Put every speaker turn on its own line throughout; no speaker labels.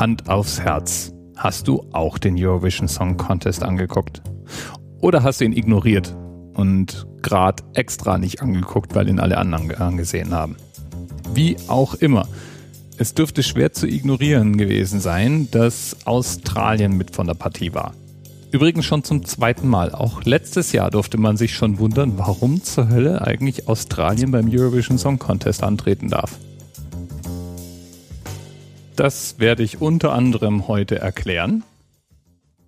Hand aufs Herz. Hast du auch den Eurovision Song Contest angeguckt? Oder hast du ihn ignoriert und gerade extra nicht angeguckt, weil ihn alle anderen angesehen haben? Wie auch immer. Es dürfte schwer zu ignorieren gewesen sein, dass Australien mit von der Partie war. Übrigens schon zum zweiten Mal. Auch letztes Jahr durfte man sich schon wundern, warum zur Hölle eigentlich Australien beim Eurovision Song Contest antreten darf. Das werde ich unter anderem heute erklären.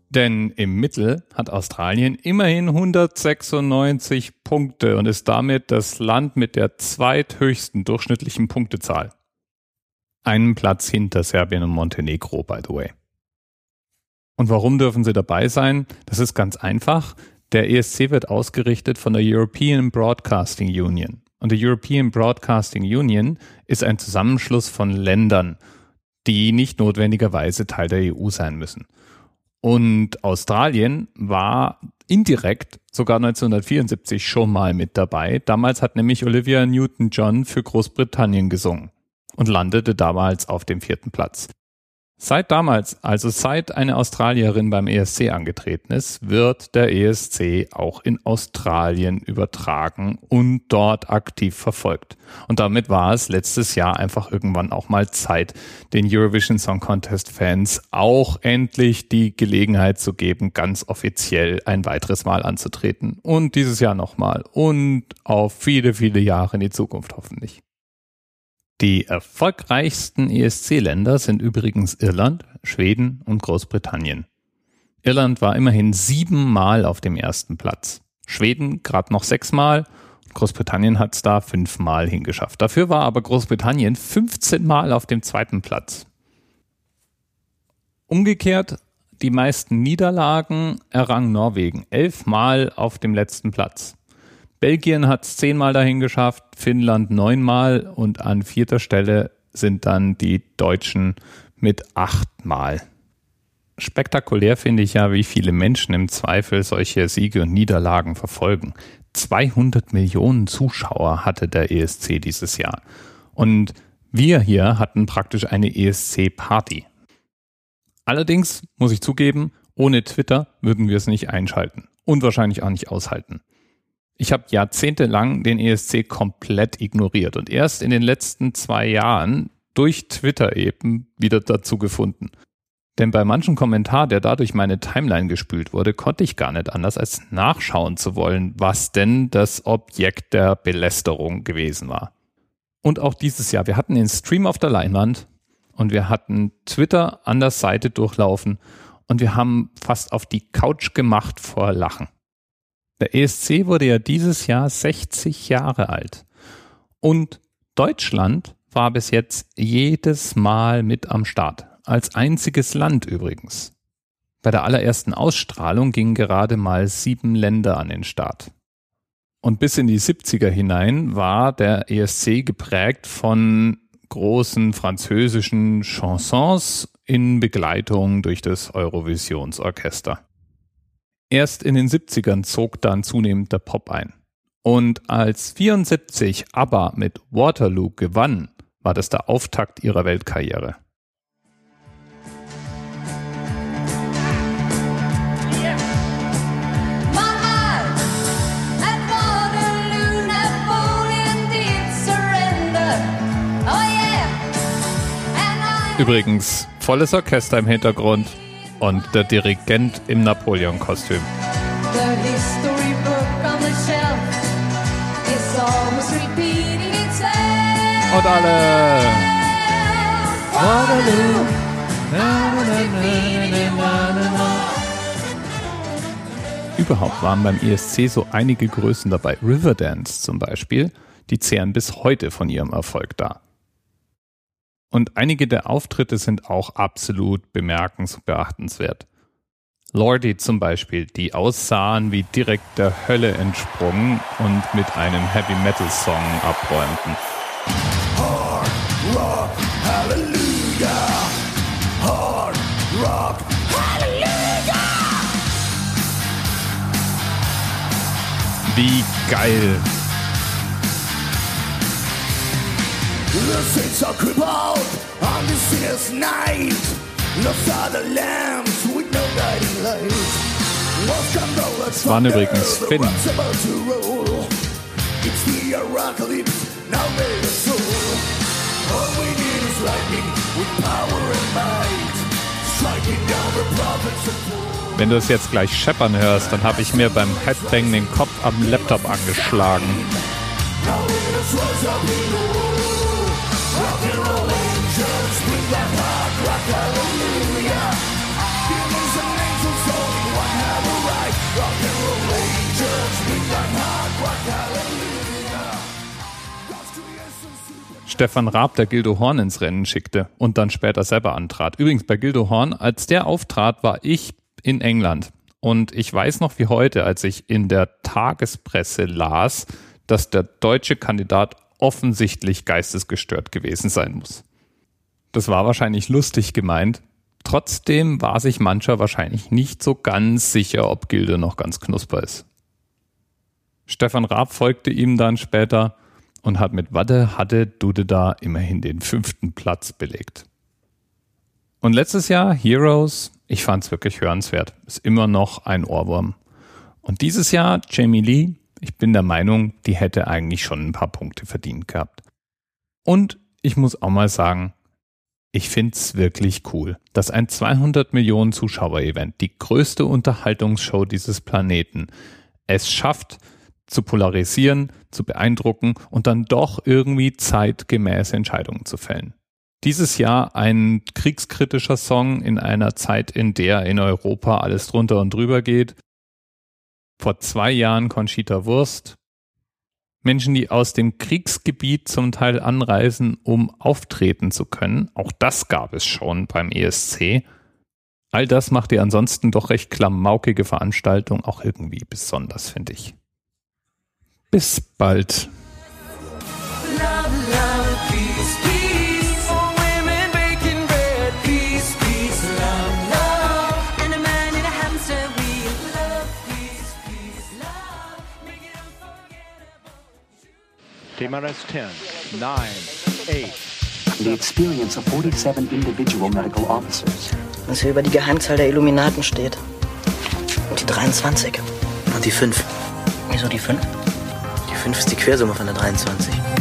Denn im Mittel hat Australien immerhin 196 Punkte und ist damit das Land mit der zweithöchsten durchschnittlichen Punktezahl. Einen Platz hinter Serbien und Montenegro, by the way. Und warum dürfen sie dabei sein? Das ist ganz einfach. Der ESC wird ausgerichtet von der European Broadcasting Union. Und die European Broadcasting Union ist ein Zusammenschluss von Ländern die nicht notwendigerweise Teil der EU sein müssen. Und Australien war indirekt sogar 1974 schon mal mit dabei. Damals hat nämlich Olivia Newton-John für Großbritannien gesungen und landete damals auf dem vierten Platz. Seit damals, also seit eine Australierin beim ESC angetreten ist, wird der ESC auch in Australien übertragen und dort aktiv verfolgt. Und damit war es letztes Jahr einfach irgendwann auch mal Zeit, den Eurovision Song Contest Fans auch endlich die Gelegenheit zu geben, ganz offiziell ein weiteres Mal anzutreten. Und dieses Jahr nochmal. Und auf viele, viele Jahre in die Zukunft hoffentlich. Die erfolgreichsten ESC-Länder sind übrigens Irland, Schweden und Großbritannien. Irland war immerhin siebenmal auf dem ersten Platz. Schweden gerade noch sechsmal. Großbritannien hat es da fünfmal hingeschafft. Dafür war aber Großbritannien 15 Mal auf dem zweiten Platz. Umgekehrt, die meisten Niederlagen errang Norwegen elfmal auf dem letzten Platz. Belgien hat es zehnmal dahin geschafft, Finnland neunmal und an vierter Stelle sind dann die Deutschen mit achtmal. Spektakulär finde ich ja, wie viele Menschen im Zweifel solche Siege und Niederlagen verfolgen. 200 Millionen Zuschauer hatte der ESC dieses Jahr. Und wir hier hatten praktisch eine ESC-Party. Allerdings muss ich zugeben, ohne Twitter würden wir es nicht einschalten und wahrscheinlich auch nicht aushalten. Ich habe jahrzehntelang den ESC komplett ignoriert und erst in den letzten zwei Jahren durch Twitter eben wieder dazu gefunden. Denn bei manchen Kommentar, der dadurch meine Timeline gespült wurde, konnte ich gar nicht anders als nachschauen zu wollen, was denn das Objekt der Belästerung gewesen war. Und auch dieses Jahr, wir hatten den Stream auf der Leinwand und wir hatten Twitter an der Seite durchlaufen und wir haben fast auf die Couch gemacht vor Lachen. Der ESC wurde ja dieses Jahr 60 Jahre alt. Und Deutschland war bis jetzt jedes Mal mit am Start. Als einziges Land übrigens. Bei der allerersten Ausstrahlung gingen gerade mal sieben Länder an den Start. Und bis in die 70er hinein war der ESC geprägt von großen französischen Chansons in Begleitung durch das Eurovisionsorchester. Erst in den 70ern zog dann zunehmend der Pop ein. Und als 74 ABBA mit Waterloo gewann, war das der Auftakt ihrer Weltkarriere. Übrigens, volles Orchester im Hintergrund und der Dirigent im Napoleon-Kostüm. Und alle. Überhaupt waren beim ESC so einige Größen dabei. Riverdance zum Beispiel, die zehren bis heute von ihrem Erfolg da. Und einige der Auftritte sind auch absolut bemerkens- und beachtenswert. Lordi zum Beispiel, die aussahen wie direkt der Hölle entsprungen und mit einem Heavy Metal Song abräumten. Hard Rock Hallelujah! Hard Rock Hallelujah! Wie geil! The saints are crippled on this sinners' night. Das waren übrigens Finn. Wenn du es jetzt gleich scheppern hörst, dann habe ich mir beim Headbang den Kopf am Laptop angeschlagen. Stefan Raab, der Gildo Horn ins Rennen schickte und dann später selber antrat. Übrigens bei Gildo Horn, als der auftrat, war ich in England. Und ich weiß noch wie heute, als ich in der Tagespresse las, dass der deutsche Kandidat offensichtlich geistesgestört gewesen sein muss. Das war wahrscheinlich lustig gemeint. Trotzdem war sich mancher wahrscheinlich nicht so ganz sicher, ob Gilde noch ganz knusper ist. Stefan Raab folgte ihm dann später und hat mit Wadde hatte Dude da immerhin den fünften Platz belegt. Und letztes Jahr Heroes, ich fand's wirklich hörenswert, ist immer noch ein Ohrwurm. Und dieses Jahr Jamie Lee, ich bin der Meinung, die hätte eigentlich schon ein paar Punkte verdient gehabt. Und ich muss auch mal sagen, ich find's wirklich cool, dass ein 200 Millionen Zuschauer-Event, die größte Unterhaltungsshow dieses Planeten, es schafft, zu polarisieren, zu beeindrucken und dann doch irgendwie zeitgemäße Entscheidungen zu fällen. Dieses Jahr ein kriegskritischer Song in einer Zeit, in der in Europa alles drunter und drüber geht. Vor zwei Jahren Conchita Wurst. Menschen, die aus dem Kriegsgebiet zum Teil anreisen, um auftreten zu können. Auch das gab es schon beim ESC. All das macht die ansonsten doch recht klamaukige Veranstaltung auch irgendwie besonders, finde ich. Bis bald.
TMRS 10, 9, 8.
The experience of 47 individual medical officers.
Was hier über die Geheimzahl der Illuminaten steht. Und die 23.
Und die 5.
Wieso die 5?
Die 5 ist die Quersumme von der 23.